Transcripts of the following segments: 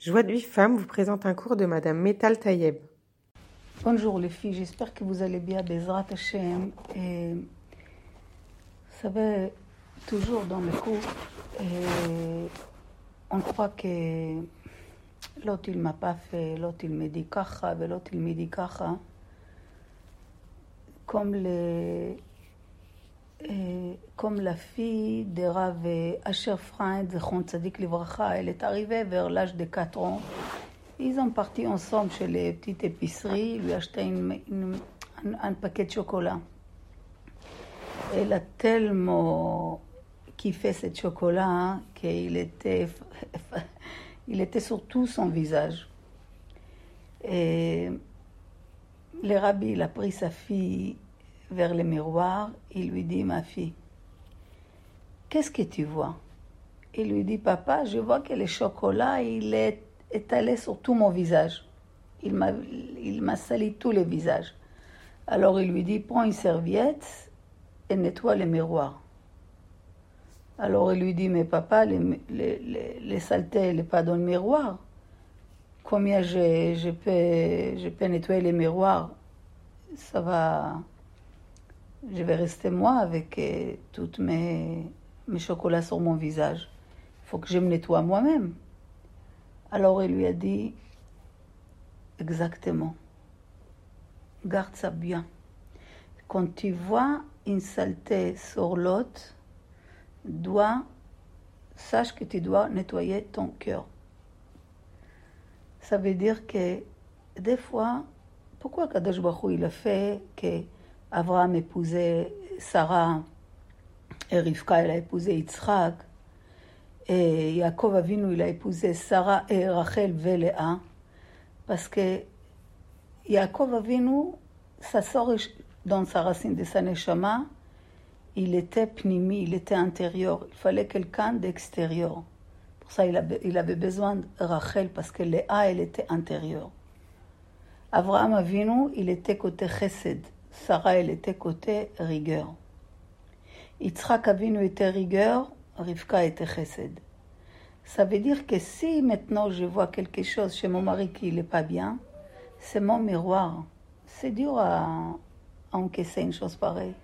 Joie de vie vous présente un cours de Madame Metal Tayeb. Bonjour les filles, j'espère que vous allez bien, Bezrat Hashem. Et vous savez, toujours dans le cours, et on croit que l'autre il m'a pas fait, l'autre il me dit kacha, l'autre il me dit kacha. Comme les et comme la fille de Rav Asher Freund, Tzadik Livracha, elle est arrivée vers l'âge de 4 ans. Ils ont parti ensemble chez les petites épiceries, lui acheter une, un, paquet de chocolat. Elle a tellement kiffé ce chocolat hein, qu'il était, il était sur tout son visage. Et le rabbi, a pris sa fille vers le miroir, il lui dit, ma fille, qu'est-ce que tu vois? Il lui dit, papa, je vois que le chocolat, il est étalé sur tout mon visage. Il m'a, sali tout le visage. Alors il lui dit, prends une serviette et nettoie le miroir. Alors il lui dit, mais papa, les, les, les, saletés, n'est pas dans le miroir. Combien je, je, peux, je peux nettoyer les miroirs Ça va je vais rester moi avec euh, toutes mes, mes chocolats sur mon visage. Il faut que je me nettoie moi-même. Alors il lui a dit, exactement, garde ça bien. Quand tu vois une saleté sur l'autre, dois, sache que tu dois nettoyer ton cœur. Ça veut dire que des fois, pourquoi Kadosh Baruch il a fait que Abraham épousait Sarah et Rivka, elle a épousé Yitzhak. Et Yaakov Avinu, il a épousé Sarah et Rachel Véléa. Parce que Yaakov Avinu, sa sort dans sa racine de sa neshama, il était pnimi, il était intérieur. Il fallait quelqu'un d'extérieur. Pour ça, il avait, il avait besoin de Rachel parce que Léa, elle était intérieure. Abraham Avinu, il était côté chesed. Sarah, elle était côté rigueur. Yitzhak Avinu était rigueur, Rivka était chesed. Ça veut dire que si maintenant je vois quelque chose chez mon mari qui n'est pas bien, c'est mon miroir. C'est dur à, encaisser une chose pareille.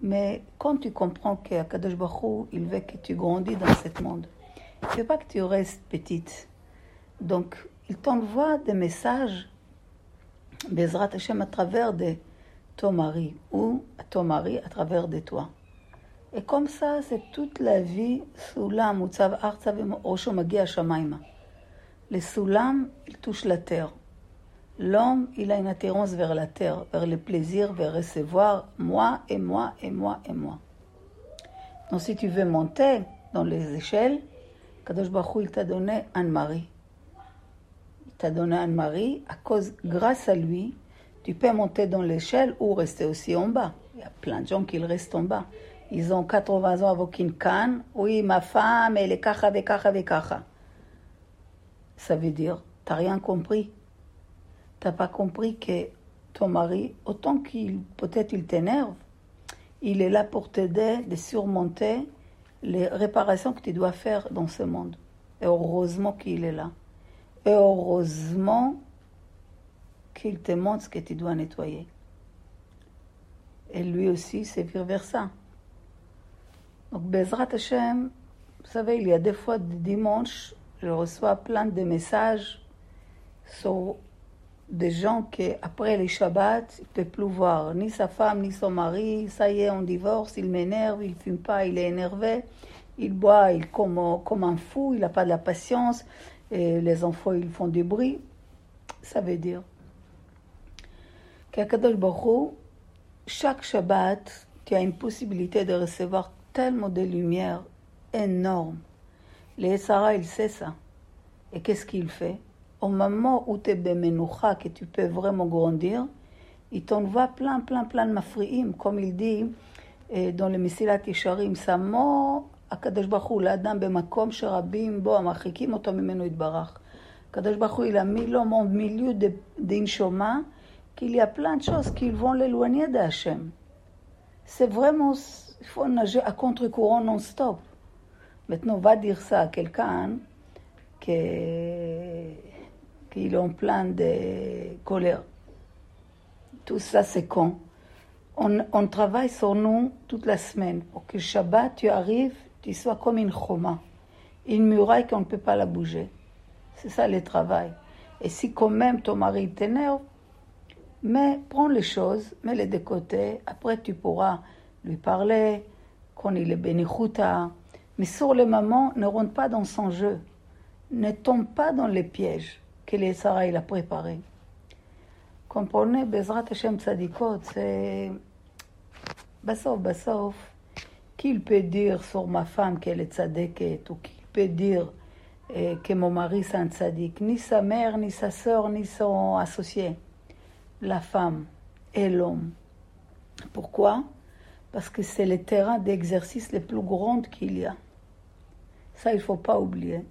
Mais quand tu comprends qu'Akadosh Baruch il veut que tu grandis dans ce monde, il ne veut pas que tu restes petite. Donc, il t'envoie des messages, Bezrat Hashem, à travers des ton mari ou ton mari à travers de toi. Et comme ça, c'est toute la vie, Soulam, Utsav, Artsav, Osho, Magia, Shamaima. Le Soulam, il touche la terre. L'homme, il a une attirance vers la terre, vers le plaisir, vers recevoir moi et moi et moi et moi. Donc si tu veux monter dans les échelles, Kadosh Baruch il t'a donné un mari. Il t'a donné un mari à cause, grâce à lui, tu peux monter dans l'échelle ou rester aussi en bas. Il y a plein de gens qui restent en bas. Ils ont 80 ans avec une canne. Oui, ma femme, elle est kacha, kacha, kacha. Ça veut dire, t'as rien compris. T'as pas compris que ton mari, autant qu'il, peut-être il t'énerve, il est là pour t'aider de surmonter les réparations que tu dois faire dans ce monde. Et heureusement qu'il est là. Et heureusement qu'il te montre ce que tu dois nettoyer. Et lui aussi, c'est vice-versa. Donc, Bezrat Hashem, vous savez, il y a des fois, de dimanche, je reçois plein de messages sur des gens qui, après les Shabbats, ils ne peuvent plus voir ni sa femme, ni son mari. Ça y est, on divorce, il m'énerve, il ne fume pas, il est énervé. Il boit, il comme, comme un fou, il n'a pas de patience. Et les enfants, ils font du bruit. Ça veut dire qu'Akadosh Baruch chaque Shabbat, tu as une possibilité de recevoir tellement de lumière énorme. Le Sarah, il sait ça. Et qu'est-ce qu'il fait Au moment où tu es bemenoucha, que tu peux vraiment grandir, il t'envoie plein, plein, plein de mafriim, comme il dit dans le Mesilat Yesharim, Samo הקדוש ברוך הוא לאדם במקום שרבים בו המרחיקים אותו ממנו יתברך. הקדוש ברוך הוא il לו מיליו דין שומע qu'il y a plein de choses qui vont l'éloigner d'Hachem. C'est vraiment, il faut nager à contre-courant non-stop. Maintenant, va dire ça à quelqu'un qui, est en plein de colère. Tout ça, c'est con. On, on travaille sur nous toute la semaine pour que Shabbat, tu arrives, tu sois comme une choma, une muraille qu'on ne peut pas la bouger. C'est ça le travail. Et si quand même ton mari t'énerve, mais prends les choses, mets-les de côté, après tu pourras lui parler, quand il est bénichuta. Mais sur le moment, ne rentre pas dans son jeu. Ne tombe pas dans les pièges que les Sarah il a préparés. Comprenez, Bezrat Hashem Tzadikot, c'est. Bassof, Bassof, qu'il peut dire sur ma femme qu'elle est tzadeket, ou qu'il peut dire eh, que mon mari c'est un tzadik, ni sa mère, ni sa sœur, ni son associé. La femme et l'homme. Pourquoi? Parce que c'est le terrain d'exercice le plus grand qu'il y a. Ça, il ne faut pas oublier.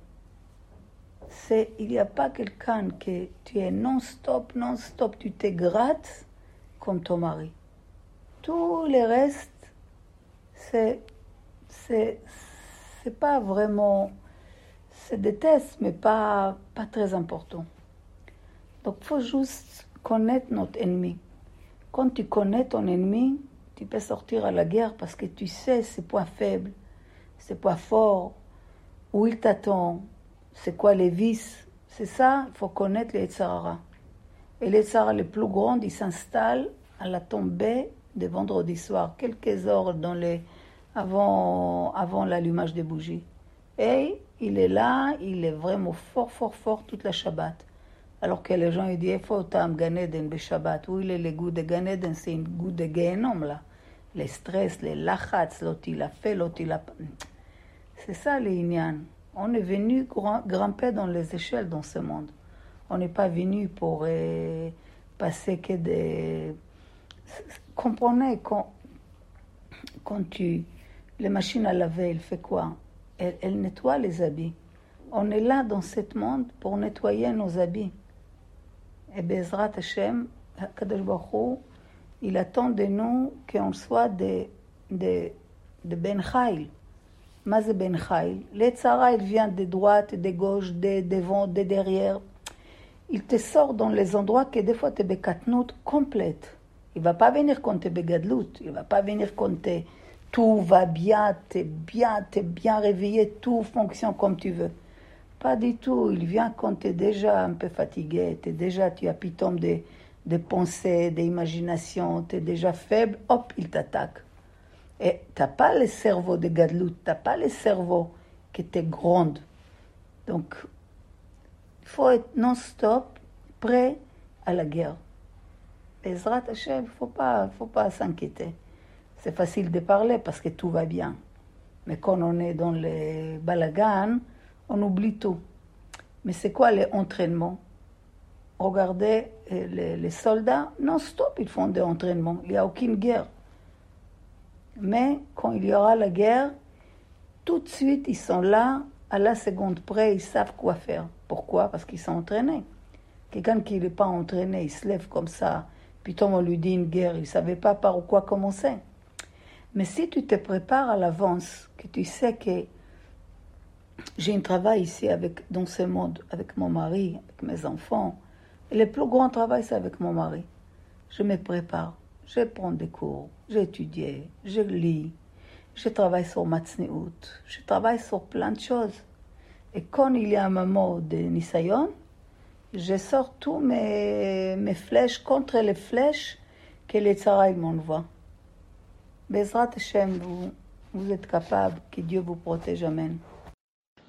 C'est, il n'y a pas quelqu'un que tu es non-stop, non-stop, tu te grattes comme ton mari. Tout le reste, c'est, c'est, c'est pas vraiment, c'est des tests, mais pas, pas très important. Donc, faut juste connaître notre ennemi. Quand tu connais ton ennemi, tu peux sortir à la guerre parce que tu sais ses points faibles, ses points forts, où il t'attend, c'est quoi les vices. C'est ça, il faut connaître les Tzarara. Et les Tzarara les plus grands, ils s'installent à la tombée de vendredi soir, quelques heures dans les, avant, avant l'allumage des bougies. Et il est là, il est vraiment fort, fort, fort toute la Shabbat. Alors que les gens ils disent, il faut tam Ganeden be Shabbat. Où il est le goût de Ganeden, c'est un goût de Gehenom là. Les stress, il a fait, a C'est ça les Inyan. On est venu grimper dans les échelles dans ce monde. On n'est pas venu pour euh, passer que des. Comprenez, quand, quand tu. Les machines à laver, elles font quoi? Elles, elles nettoient les habits. On est là dans ce monde pour nettoyer nos habits. Et Bezrat Hashem, il attend de nous qu'on soit des, des, des Ben Chayl. Mais Ben Chayl, l'Etzara, il vient de droite, de gauche, de devant, de derrière. Il te sort dans les endroits que des fois tu es bekatnout complète. Il va pas venir quand tu es begadlout. Il va pas venir quand tu tout va bien, tu es bien, tu es bien réveillé, tout fonctionne comme tu veux. Pas du tout. Il vient quand tu es déjà un peu fatigué, es déjà, tu as pitom des, des pensées, des imaginations, tu es déjà faible, hop, il t'attaque. Et tu n'as pas le cerveau de Gadlout, tu n'as pas le cerveau qui était grand. Donc, il faut être non-stop prêt à la guerre. Ezrat Hashem, il ne faut pas, faut pas s'inquiéter. C'est facile de parler parce que tout va bien. Mais quand on est dans les balagans, on oublie tout. Mais c'est quoi l'entraînement Regardez les, les soldats, non-stop, ils font des entraînements. Il n'y a aucune guerre. Mais quand il y aura la guerre, tout de suite, ils sont là, à la seconde près, ils savent quoi faire. Pourquoi? Parce qu'ils sont entraînés. Quelqu'un qui n'est pas entraîné, il se lève comme ça, puis on lui dit une guerre, il ne savait pas par quoi commencer. Mais si tu te prépares à l'avance, que tu sais que j'ai un travail ici avec, dans ce monde avec mon mari, avec mes enfants, le plus grand travail, c'est avec mon mari. Je me prépare, je prends des cours, j'étudie, je lis, je travaille sur Matzneut, je travaille sur plein de choses. Et quand il y a un moment de Nisayon, je sors tous mes, mes flèches contre les flèches que les Tzara m'envoient. Bezrat Hashem, vous, vous êtes capable, que Dieu vous protège. Amen.